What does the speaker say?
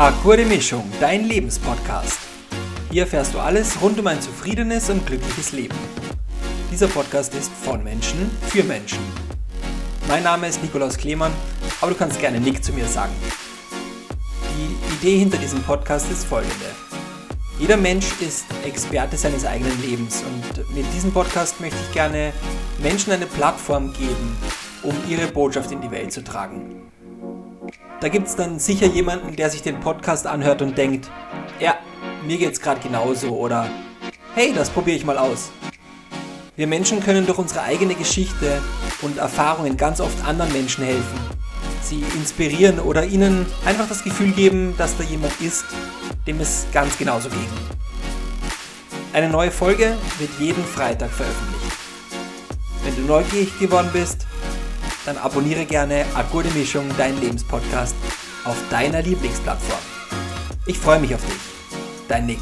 Akkorde Mischung, dein Lebenspodcast. Hier erfährst du alles rund um ein zufriedenes und glückliches Leben. Dieser Podcast ist von Menschen für Menschen. Mein Name ist Nikolaus Klemann, aber du kannst gerne Nick zu mir sagen. Die Idee hinter diesem Podcast ist folgende. Jeder Mensch ist Experte seines eigenen Lebens und mit diesem Podcast möchte ich gerne Menschen eine Plattform geben, um ihre Botschaft in die Welt zu tragen. Da gibt es dann sicher jemanden, der sich den Podcast anhört und denkt, ja, mir geht's gerade genauso oder hey, das probiere ich mal aus. Wir Menschen können durch unsere eigene Geschichte und Erfahrungen ganz oft anderen Menschen helfen. Sie inspirieren oder ihnen einfach das Gefühl geben, dass da jemand ist, dem es ganz genauso ging. Eine neue Folge wird jeden Freitag veröffentlicht. Wenn du neugierig geworden bist, dann abonniere gerne Akkorde Mischung, dein Lebenspodcast, auf deiner Lieblingsplattform. Ich freue mich auf dich. Dein Nick.